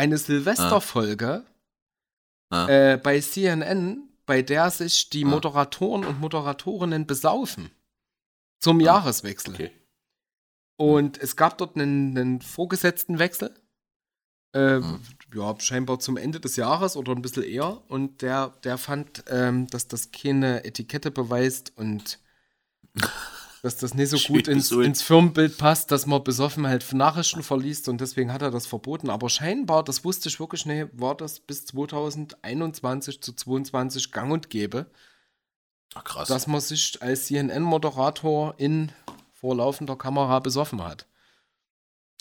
eine Silvesterfolge Ah. äh, bei CNN, bei der sich die Ah. Moderatoren und Moderatorinnen besaufen. Zum Jahreswechsel. Okay. Und es gab dort einen, einen Vorgesetztenwechsel. Äh, Hm. Ja, scheinbar zum Ende des Jahres oder ein bisschen eher. Und der, der fand, ähm, dass das keine Etikette beweist und dass das nicht so gut ins, ins Firmenbild passt, dass man besoffen halt Nachrichten verliest und deswegen hat er das verboten. Aber scheinbar, das wusste ich wirklich nicht, war das bis 2021 zu 22 gang und gäbe, Ach, krass. dass man sich als CNN-Moderator in vor laufender Kamera besoffen hat.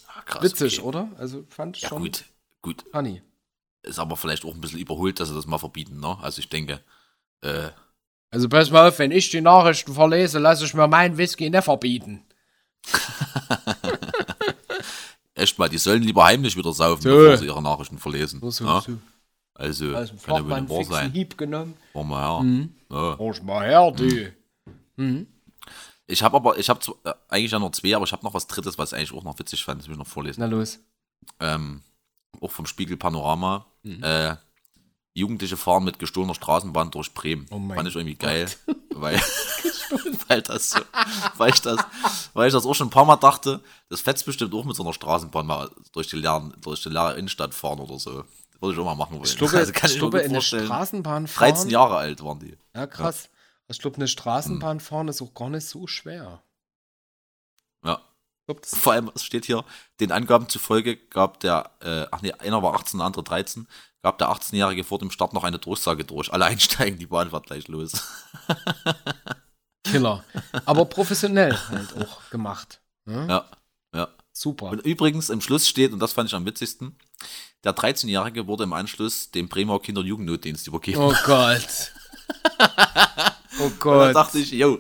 Ah, krass Witzig, okay. oder? Also fand ich Ja, schon gut. Gut. funny. Ist aber vielleicht auch ein bisschen überholt, dass sie das mal verbieten, ne? Also ich denke, äh, Also pass mal auf, wenn ich die Nachrichten verlese, lasse ich mir meinen Whisky nicht verbieten. echt mal, die sollen lieber heimlich wieder saufen, So. bevor sie ihre Nachrichten verlesen. So, so, ja? so. Also, dem kann ja wohl wahr sein. Hieb genommen. War mal her. Mhm. Ja. Ruhig mal her, du. Mhm. Ich habe aber, ich habe äh, eigentlich ja noch zwei, aber ich habe noch was drittes, was ich eigentlich auch noch witzig fand, das will ich noch vorlesen. Na los. Ähm, auch vom Spiegel Panorama. Mhm. Äh, Jugendliche fahren mit gestohlener Straßenbahn durch Bremen. Oh mein Fand ich irgendwie geil, weil, weil, das so, weil, ich das, weil ich das auch schon ein paar Mal dachte, das fetzt bestimmt auch mit so einer Straßenbahn mal durch die leeren, durch die leere Innenstadt fahren oder so. Das würde ich auch mal machen wollen. Ich glaube, Also kann ich glaube in der vorstellen. Straßenbahn fahren. 13 Jahre alt waren die. Ja, krass. Ich glaube, eine Straßenbahn fahren ist auch gar nicht so schwer. Ja. Ich glaub, das Vor allem, es steht hier, den Angaben zufolge gab der, äh, ach nee, einer war 18, der andere 13, gab der 18-Jährige vor dem Start noch eine Durchsage durch. Alle einsteigen, die Bahn fährt gleich los. Killer. Aber professionell halt auch gemacht. Ne? Ja, ja. Super. Und übrigens im Schluss steht, und das fand ich am witzigsten, der 13-Jährige wurde im Anschluss dem Bremer Kinder- und Jugendnotdienst übergeben. Oh Gott. Oh Und da Gott. dachte ich, yo,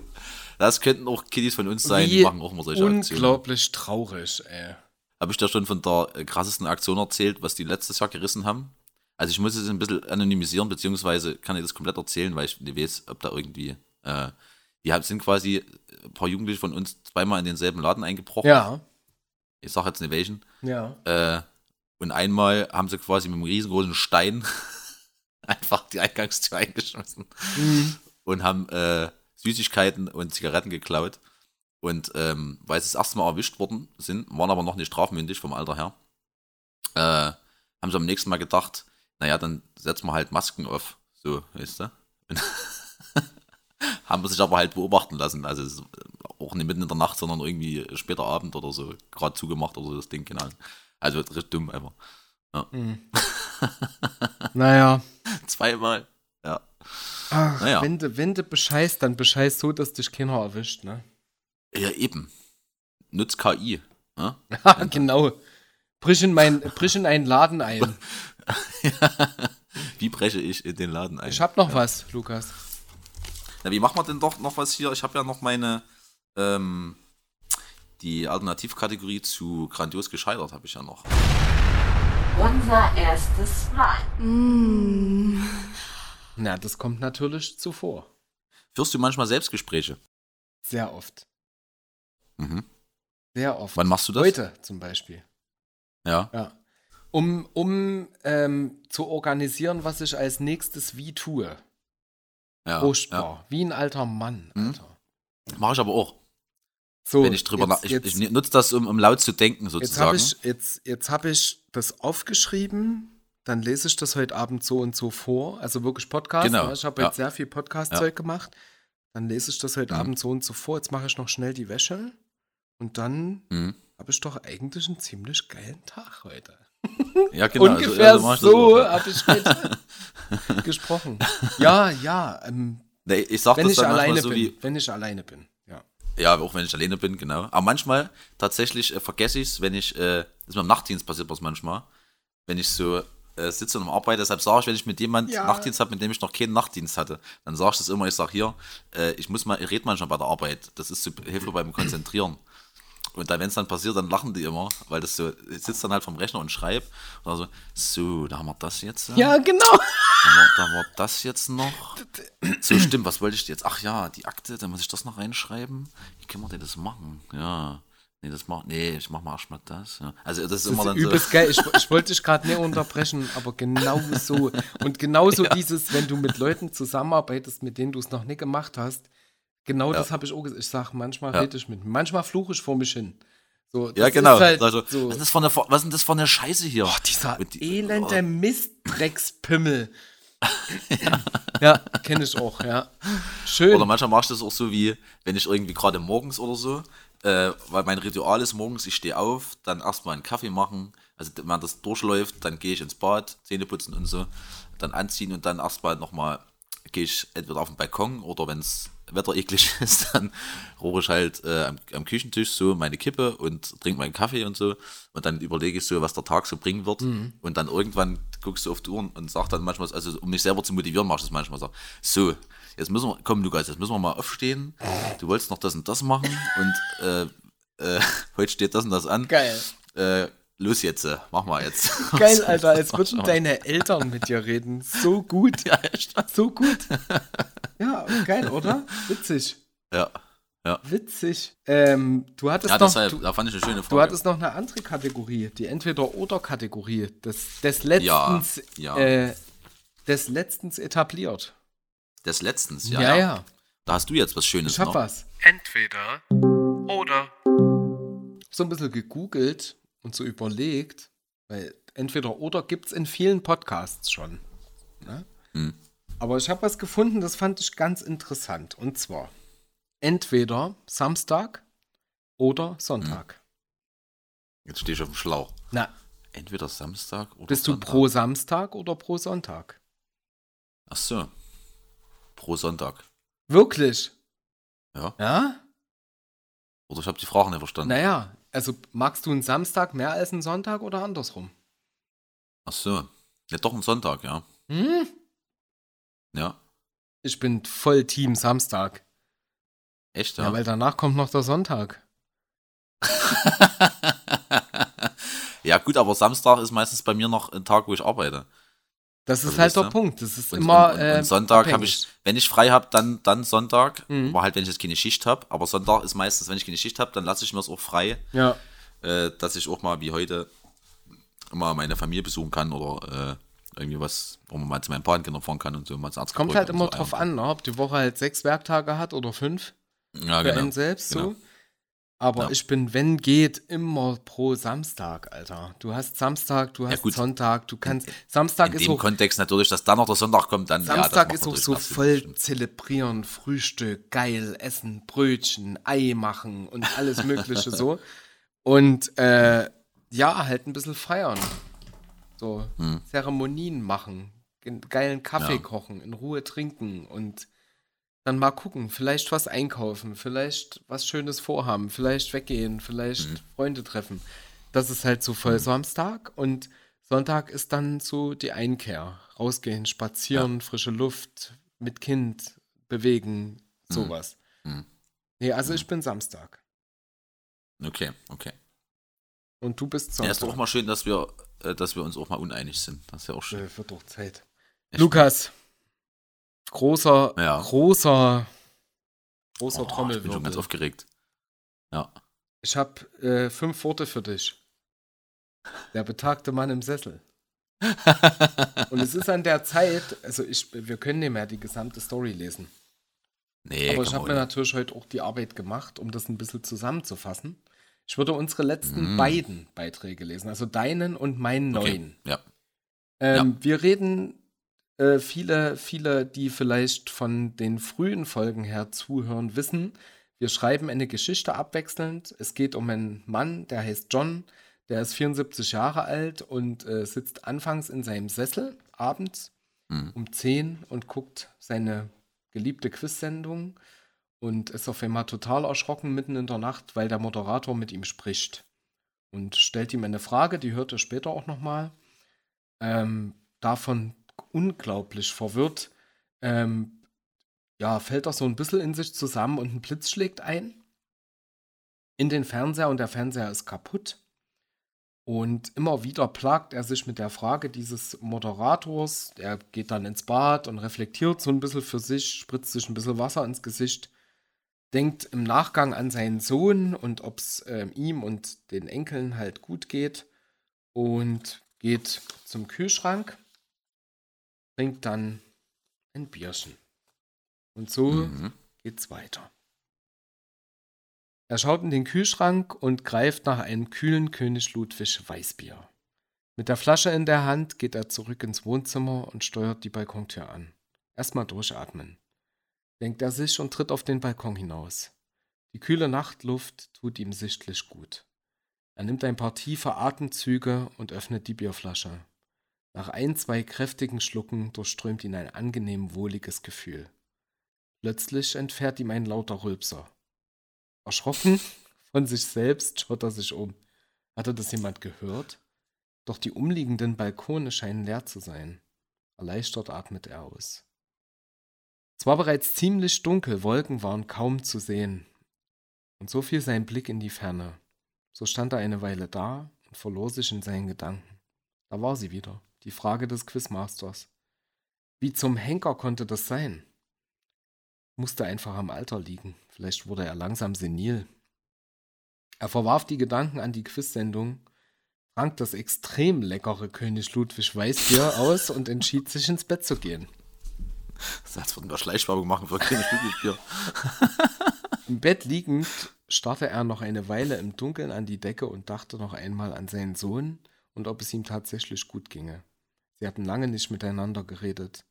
das könnten auch Kiddies von uns sein, die Wie machen auch immer solche Aktionen. unglaublich traurig, ey. Habe ich dir schon von der äh, krassesten Aktion erzählt, was die letztes Jahr gerissen haben? Also ich muss es ein bisschen anonymisieren, beziehungsweise kann ich das komplett erzählen, weil ich nicht weiß, ob da irgendwie, äh, die haben- sind quasi ein paar Jugendliche von uns zweimal in denselben Laden eingebrochen. Ja, Ich sag jetzt nicht welchen. ja. Äh, und einmal haben sie quasi mit einem riesengroßen Stein einfach die Eingangstür eingeschmissen Mhm. und haben äh, Süßigkeiten und Zigaretten geklaut. Und ähm, weil sie das erste Mal erwischt worden sind, waren aber noch nicht strafmündig vom Alter her, äh, haben sie am nächsten Mal gedacht, naja, dann setzen wir halt Masken auf. So, weißt du? Haben sich aber halt beobachten lassen. Also auch nicht mitten in der Nacht, sondern irgendwie später Abend oder so, gerade zugemacht oder so das Ding, genau. Also richtig dumm einfach. Naja. Zweimal. Ja. Ach, Naja. wenn, du, wenn du bescheißt, dann bescheißt so, dass dich keiner erwischt, ne? Ja, eben. Nutzt KI. Ne? Genau. Brich in, mein, brich in einen Laden ein. Wie breche ich in den Laden ein? Ich hab noch was, Lukas. Na, wie machen wir denn doch noch was hier? Ich habe ja noch meine, ähm, die Alternativkategorie zu grandios gescheitert habe ich ja noch. Unser erstes Mal. Na, das kommt natürlich zuvor. Führst du manchmal Selbstgespräche? Sehr oft. Mhm. Sehr oft. Wann machst du das? Heute zum Beispiel. Ja. Ja. Um, um ähm, zu organisieren, was ich als nächstes wie tue. ja, Brustbar. Wie ein alter Mann, Mhm. Alter. ja. Mache ich aber auch. So, wenn ich drüber jetzt, nach. Ich, jetzt, ich nutze das, um, um laut zu denken, jetzt sozusagen. habe ich, jetzt, jetzt hab ich das aufgeschrieben. Dann lese ich das heute Abend so und so vor. Also wirklich Podcast. Genau, ne? Ich habe ja. jetzt sehr viel Podcast-Zeug gemacht. Dann lese ich das heute Mhm. Abend so und so vor. Jetzt mache ich noch schnell die Wäsche. Und dann Mhm. habe ich doch eigentlich einen ziemlich geilen Tag heute. Ja, genau. also- Ungefähr also das so habe ich gesprochen. Ja, ja. Ähm, Nee, ich sag wenn das ich dann alleine so bin. wie. Wenn ich alleine bin. Ja. Ja, auch wenn ich alleine bin, genau. Aber manchmal tatsächlich äh, vergesse ich es, wenn ich, äh, das ist mir im Nachtdienst passiert was manchmal, wenn ich so äh, sitze und arbeite, deshalb sage ich, wenn ich mit jemand Ja. Nachtdienst habe, mit dem ich noch keinen Nachtdienst hatte, dann sage ich das immer, ich sage hier, äh, ich muss mal, ich rede manchmal bei der Arbeit, das ist so Hilfe beim Konzentrieren. Und dann, wenn es dann passiert, dann lachen die immer, weil das so, ich sitze dann halt vom Rechner und schreibe und so, so, da haben wir das jetzt. Ja, genau. Da war, da war das jetzt noch. So, stimmt, was wollte ich jetzt? Ach ja, die Akte, dann muss ich das noch reinschreiben. Wie kann man denn das machen? Ja. Nee, das mach, nee, ich mach mal erstmal das. Ja. Also, das ist Das immer ist dann übelst so. geil. Ich, ich wollte dich gerade nicht unterbrechen, aber genau so. Und genauso dieses, wenn du mit Leuten zusammenarbeitest, mit denen du es noch nicht gemacht hast, genau das habe ich auch gesagt. Ich sage, manchmal Ja. rede ich mit, manchmal fluche ich vor mich hin. So, Ja, genau. Halt also, so, was, ist das für eine, was ist denn das für eine Scheiße hier? oh, dieser die- elende Mistdreckspimmel. ja, kenne ich auch, ja. Schön. Oder manchmal mache ich das auch so wie, wenn ich irgendwie gerade morgens oder so, äh, weil mein Ritual ist morgens, ich stehe auf, dann erstmal einen Kaffee machen, also wenn das durchläuft, dann gehe ich ins Bad, Zähne putzen und so, dann anziehen und dann erstmal nochmal, gehe ich entweder auf den Balkon oder wenn es Wetter eklig ist, dann rohre ich halt äh, am, am Küchentisch so meine Kippe und trinke meinen Kaffee und so. Und dann überlege ich so, was der Tag so bringen wird. Und dann irgendwann guckst du auf die Uhren und sag dann manchmal, also um mich selber zu motivieren, mach ich das manchmal so, so, jetzt müssen wir, komm Lukas, jetzt müssen wir mal aufstehen, du wolltest noch das und das machen und äh, äh, heute steht das und das an. Geil. Äh, los jetzt, äh, mach mal jetzt. Geil, Alter, als würden deine Eltern mit dir reden. So gut. Ja, echt. So gut. Ja, geil, oder? Witzig. Ja, ja. Witzig. Ähm, du hattest Ja, noch, deshalb, du, da fand ich eine schöne Frage. du hattest noch eine andere Kategorie, die Entweder-Oder-Kategorie, des, des letztens, ja. Äh, des letztens etabliert. Des letztens, ja, ja. ja. ja. Da hast du jetzt was Schönes Ich hab noch. was. Entweder oder. So ein bisschen gegoogelt und so überlegt, weil Entweder-Oder gibt es in vielen Podcasts schon. Ne? Hm. Aber ich habe was gefunden, das fand ich ganz interessant. Und zwar entweder Samstag oder Sonntag. Jetzt stehe ich auf dem Schlauch. Na, Entweder Samstag oder bist du Sonntag. pro Samstag oder pro Sonntag? Ach so. Pro Sonntag. Wirklich? Ja. Ja? Oder ich habe die Frage nicht verstanden. Naja, also magst du einen Samstag mehr als einen Sonntag oder andersrum? Ach so. Ja, doch ein Sonntag, ja. Hm? Ja. Ich bin voll Team Samstag. Echt, Ja, ja. weil danach kommt noch der Sonntag. ja, gut, aber Samstag ist meistens bei mir noch ein Tag, wo ich arbeite. Das ist Also, halt der du? Punkt. Das ist Und, immer. und, und, äh, und Sonntag habe ich, wenn ich frei habe, dann, dann Sonntag. Mhm. Aber halt, wenn ich jetzt keine Schicht habe. Aber Sonntag ist meistens, wenn ich keine Schicht habe, dann lasse ich mir es auch frei, Ja. äh, dass ich auch mal wie heute mal meine Familie besuchen kann oder irgendwie was, wo man mal zu meinen Patenkindern fahren kann und so mal Arzt Kommt halt immer drauf an, ne? ob die Woche halt sechs Werktage hat oder fünf. Ja, für genau. einen selbst so. Aber Ja. ich bin, wenn geht, immer pro Samstag, Alter. Du hast Samstag, du hast gut. Sonntag, du kannst. Samstag In ist dem auch Kontext natürlich, dass dann noch der Sonntag kommt, dann ja, Samstag macht ist auch so voll stimmt. zelebrieren, Frühstück, geil, essen, Brötchen, Ei machen und alles Mögliche so. Und äh, ja, halt ein bisschen feiern. So Hm. Zeremonien machen, geilen Kaffee Ja. kochen, in Ruhe trinken und dann mal gucken, vielleicht was einkaufen, vielleicht was Schönes vorhaben, vielleicht weggehen, vielleicht Hm. Freunde treffen. Das ist halt so voll Samstag und Sonntag ist dann so die Einkehr. Rausgehen, spazieren, frische Luft, mit Kind, bewegen, sowas. Hm. Nee, also ich bin Samstag. Okay, okay. Und du bist Ja, Sonntag. ist doch auch mal schön, dass wir, äh, dass wir uns auch mal uneinig sind. Das ist ja auch schön. Äh, wird doch Zeit. Echt? Lukas, großer, Ja. großer, großer Oh, ich bin schon ganz Trommelwirbel. aufgeregt. Ja. Ich habe äh, fünf Worte für dich. Der betagte Mann im Sessel. Und es ist an der Zeit, also ich, wir können nicht mehr die gesamte Story lesen. nee, Aber ich habe mir natürlich heute auch die Arbeit gemacht, um das ein bisschen zusammenzufassen. Ich würde unsere letzten Mm. beiden Beiträge lesen, also deinen und meinen Okay, neuen. Ja. Ähm, Wir reden, äh, viele, viele, die vielleicht von den frühen Folgen her zuhören, wissen, wir schreiben eine Geschichte abwechselnd. Es geht um einen Mann, der heißt John, der ist 74 Jahre alt und äh, sitzt anfangs in seinem Sessel abends Mhm. um 10 und guckt seine geliebte Quiz-Sendung und ist auf einmal total erschrocken mitten in der Nacht, weil der Moderator mit ihm spricht und stellt ihm eine Frage, die hört er später auch nochmal. Ähm, davon unglaublich verwirrt, ähm, ja, fällt er so ein bisschen in sich zusammen und ein Blitz schlägt ein in den Fernseher und der Fernseher ist kaputt. Und immer wieder plagt er sich mit der Frage dieses Moderators. Er geht dann ins Bad und reflektiert so ein bisschen für sich, spritzt sich ein bisschen Wasser ins Gesicht, denkt im Nachgang an seinen Sohn und ob es ähm, ihm und den Enkeln halt gut geht und geht zum Kühlschrank, trinkt dann ein Bierchen. Und so Mhm. geht's weiter. Er schaut in den Kühlschrank und greift nach einem kühlen König Ludwig Weißbier. Mit der Flasche in der Hand geht er zurück ins Wohnzimmer und steuert die Balkontür an. Erstmal durchatmen. Denkt er sich und tritt auf den Balkon hinaus. Die kühle Nachtluft tut ihm sichtlich gut. Er nimmt ein paar tiefe Atemzüge und öffnet die Bierflasche. Nach ein, zwei kräftigen Schlucken durchströmt ihn ein angenehm wohliges Gefühl. Plötzlich entfährt ihm ein lauter Rülpser. Erschrocken von sich selbst schaut er sich um. Hatte das jemand gehört? Doch die umliegenden Balkone scheinen leer zu sein. Erleichtert atmet er aus. Es war bereits ziemlich dunkel, Wolken waren kaum zu sehen. Und so fiel sein Blick in die Ferne. So stand er eine Weile da und verlor sich in seinen Gedanken. Da war sie wieder, die Frage des Quizmasters. Wie zum Henker konnte das sein? Musste einfach am Alter liegen. Vielleicht wurde er langsam senil. Er verwarf die Gedanken an die Quiz-Sendung, trank das extrem leckere König Ludwig Weißbier aus und entschied sich ins Bett zu gehen. Das heißt, würden wir Schleichwerbung machen für König Ludwig Bier. Im Bett liegend starrte er noch eine Weile im Dunkeln an die Decke und dachte noch einmal an seinen Sohn und ob es ihm tatsächlich gut ginge. Sie hatten lange nicht miteinander geredet.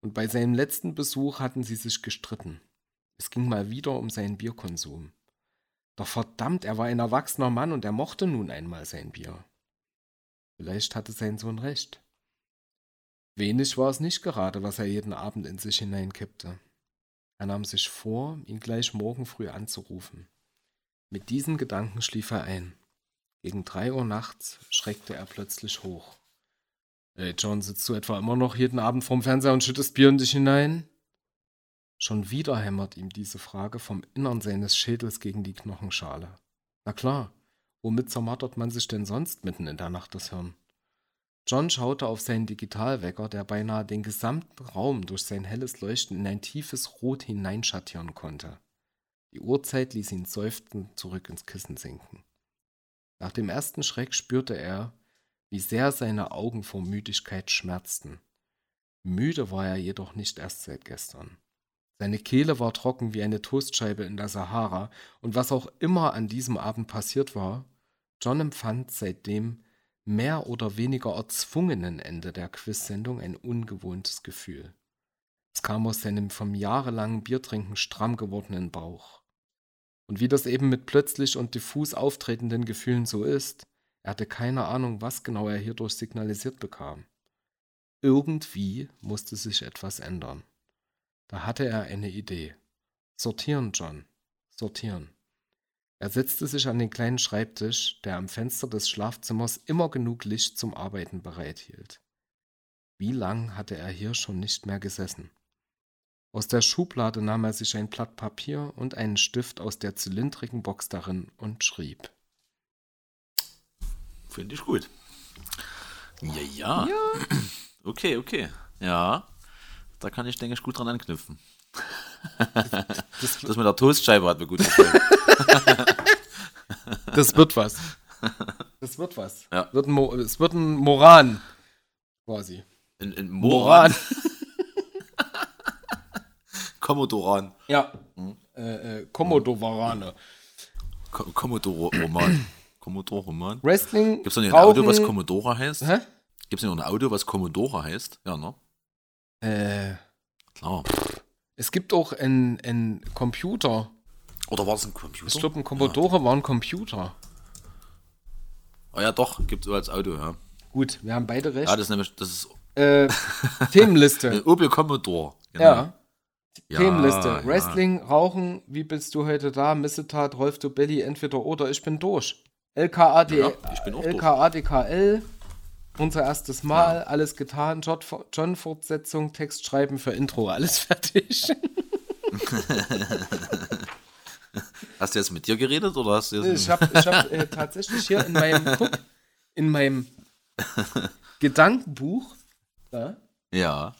Und bei seinem letzten Besuch hatten sie sich gestritten. Es ging mal wieder um seinen Bierkonsum. Doch verdammt, er war ein erwachsener Mann und er mochte nun einmal sein Bier. Vielleicht hatte sein Sohn recht. Wenig war es nicht gerade, was er jeden Abend in sich hineinkippte. Er nahm sich vor, ihn gleich morgen früh anzurufen. Mit diesem Gedanken schlief er ein. Gegen drei Uhr nachts schreckte er plötzlich hoch. Ey, John, sitzt du etwa immer noch jeden Abend vorm Fernseher und schüttest Bier in dich hinein? Schon wieder hämmert ihm diese Frage vom Innern seines Schädels gegen die Knochenschale. Na klar, womit zermartert man sich denn sonst mitten in der Nacht das Hirn? John schaute auf seinen Digitalwecker, der beinahe den gesamten Raum durch sein helles Leuchten in ein tiefes Rot hineinschattieren konnte. Die Uhrzeit ließ ihn seufzend zurück ins Kissen sinken. Nach dem ersten Schreck spürte er, wie sehr seine Augen vor Müdigkeit schmerzten. Müde war er jedoch nicht erst seit gestern. Seine Kehle war trocken wie eine Toastscheibe in der Sahara, und was auch immer an diesem Abend passiert war, John empfand seitdem mehr oder weniger erzwungenen Ende der Quiz-Sendung ein ungewohntes Gefühl. Es kam aus seinem vom jahrelangen Biertrinken stramm gewordenen Bauch. Und wie das eben mit plötzlich und diffus auftretenden Gefühlen so ist, er hatte keine Ahnung, was genau er hierdurch signalisiert bekam. Irgendwie musste sich etwas ändern. Da hatte er eine Idee. Sortieren, John. Sortieren. Er setzte sich an den kleinen Schreibtisch, der am Fenster des Schlafzimmers immer genug Licht zum Arbeiten bereithielt. Wie lang hatte er hier schon nicht mehr gesessen? Aus der Schublade nahm er sich ein Blatt Papier und einen Stift aus der zylindrigen Box darin und schrieb. Finde ich gut. Ja, ja. Okay, okay. Ja. Da kann ich, denke ich, gut dran anknüpfen. Das, das mit der Toastscheibe hat mir gut gefallen. Das wird was. Das wird was. Ja. Wird ein es wird ein Moran. Quasi. In, in Moran. Kommodoran. Ja. Äh, äh, Komodowarane. Ko- Commodore-Roman. Commodore-Roman. Wrestling. Gibt es noch nicht ein Auto, was Commodore heißt? Hä? Gibt es nicht noch ein Auto, was Commodore heißt? Ja, ne? Äh, Klar. es gibt auch einen ein Computer. Oder war es ein Computer? Ich glaube, ein Commodore war ein Computer. Oh ja, doch, gibt es als Auto, ja. Gut, wir haben beide recht. Ja, das ist nämlich, das ist äh, Themenliste. Opel Commodore. Genau. Ja. Ja, Themenliste. ja. Wrestling, Rauchen, wie bist du heute da? Missetat, Rolf du Belly, entweder oder, ich bin durch. LKAD, Ja. LKADKL, unser erstes Mal, alles getan, John- John-Fortsetzung, Text schreiben für Intro, alles fertig. Hast du jetzt mit dir geredet oder hast du jetzt. Ich habe ich hab, äh, tatsächlich hier in meinem, guck, in meinem Gedankenbuch, ja, ja,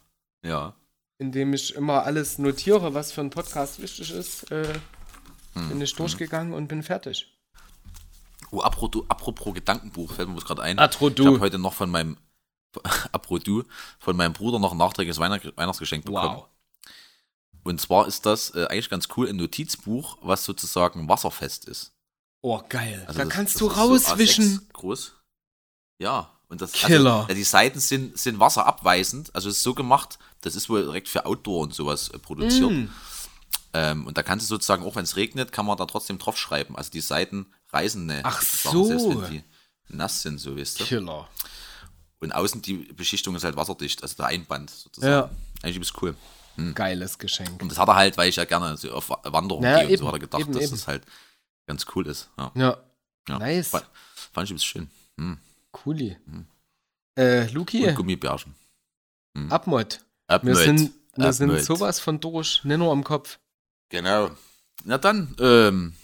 ja. in dem ich immer alles notiere, was für ein Podcast wichtig ist, äh, Hm, bin ich durchgegangen und bin fertig. Oh, apropos, apropos Gedankenbuch, fällt mir gerade ein. Atro Ich du. habe heute noch von meinem. Apropos du, von meinem Bruder noch ein nachträgliches Weihnacht- Weihnachtsgeschenk bekommen. Wow. Und zwar ist das äh, eigentlich ganz cool ein Notizbuch, was sozusagen wasserfest ist. Oh, geil. Also da das- kannst das du so rauswischen. A6 groß. Ja, und das Killer. Also, ja, die Seiten sind, sind wasserabweisend. Also es ist so gemacht, das ist wohl direkt für Outdoor und sowas äh, produziert. Mm. Ähm, und da kannst du sozusagen, auch wenn es regnet, kann man da trotzdem drauf schreiben. Also die Seiten nicht. Ach sozusagen, Selbst so. wenn die nass sind, so weißt du. Killer. Und außen die Beschichtung ist halt wasserdicht, also der Einband sozusagen. Ja. Eigentlich übelst cool. Geiles Geschenk. Und das hat er halt, weil ich ja gerne so auf Wanderung Ja, gehe und eben, so hat er gedacht, eben, dass eben. das halt ganz cool ist. Ja. Ja. Ja. Nice. Fand, fand ich schön. Hm. Cooli. Äh, Luki, Und Gummibärchen. Abmod. Ab Wir sind, wir Ab sind sowas von durch, nicht nur am Kopf. Genau. Na dann, ähm,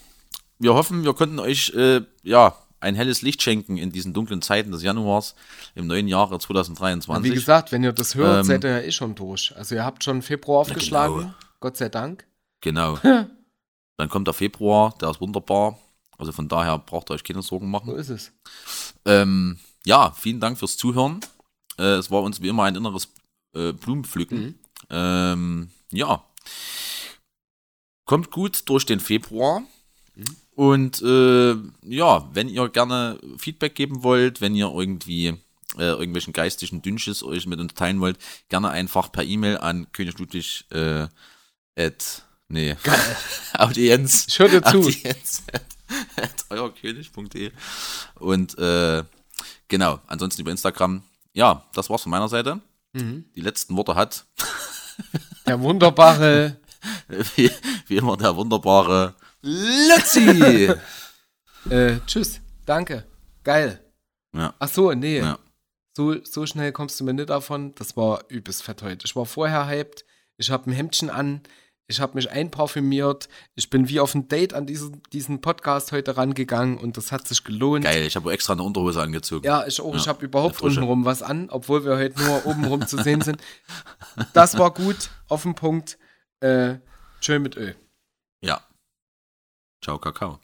wir hoffen, wir konnten euch äh, ja ein helles Licht schenken in diesen dunklen Zeiten des Januars im neuen Jahre 2023. Wie gesagt, wenn ihr das hört, Ähm, seid ihr ja eh schon durch. Also ihr habt schon Februar aufgeschlagen. genau. Gott sei Dank. Genau. Dann kommt der Februar, der ist wunderbar. Also von daher braucht ihr euch keine Sorgen So machen. ist es. Ähm, ja, vielen Dank fürs Zuhören. Äh, es war uns wie immer ein inneres äh, Blumenpflücken. Mhm. Ähm, ja. Kommt gut durch den Februar. Mhm. Und äh, ja, wenn ihr gerne Feedback geben wollt, wenn ihr irgendwie äh, irgendwelchen geistigen Dünnsches euch mit uns teilen wollt, gerne einfach per E-Mail an Königludwig äh, at, nee, Audienz. Ich höre dir zu. Audienz at, at euerkönig.de und äh, genau, ansonsten über Instagram. Ja, das war's von meiner Seite. Mhm. Die letzten Worte hat, Der wunderbare wie, wie immer, der wunderbare Lutzi. äh, Tschüss. Danke. Geil. ja, Ach so, nee. ja. So, so schnell kommst du mir nicht davon. Das war übelst fett heute. Ich war vorher hyped. Ich habe ein Hemdchen an. Ich habe mich einparfümiert. Ich bin wie auf ein Date an diesen, diesen Podcast heute rangegangen und das hat sich gelohnt. Geil, ich habe extra eine Unterhose angezogen. Ja, ich auch. Ich Ja, habe überhaupt untenrum was an, obwohl wir heute nur obenrum zu sehen sind. Das war gut. Auf den Punkt. Äh, schön mit Öl. Ciao, Kakao.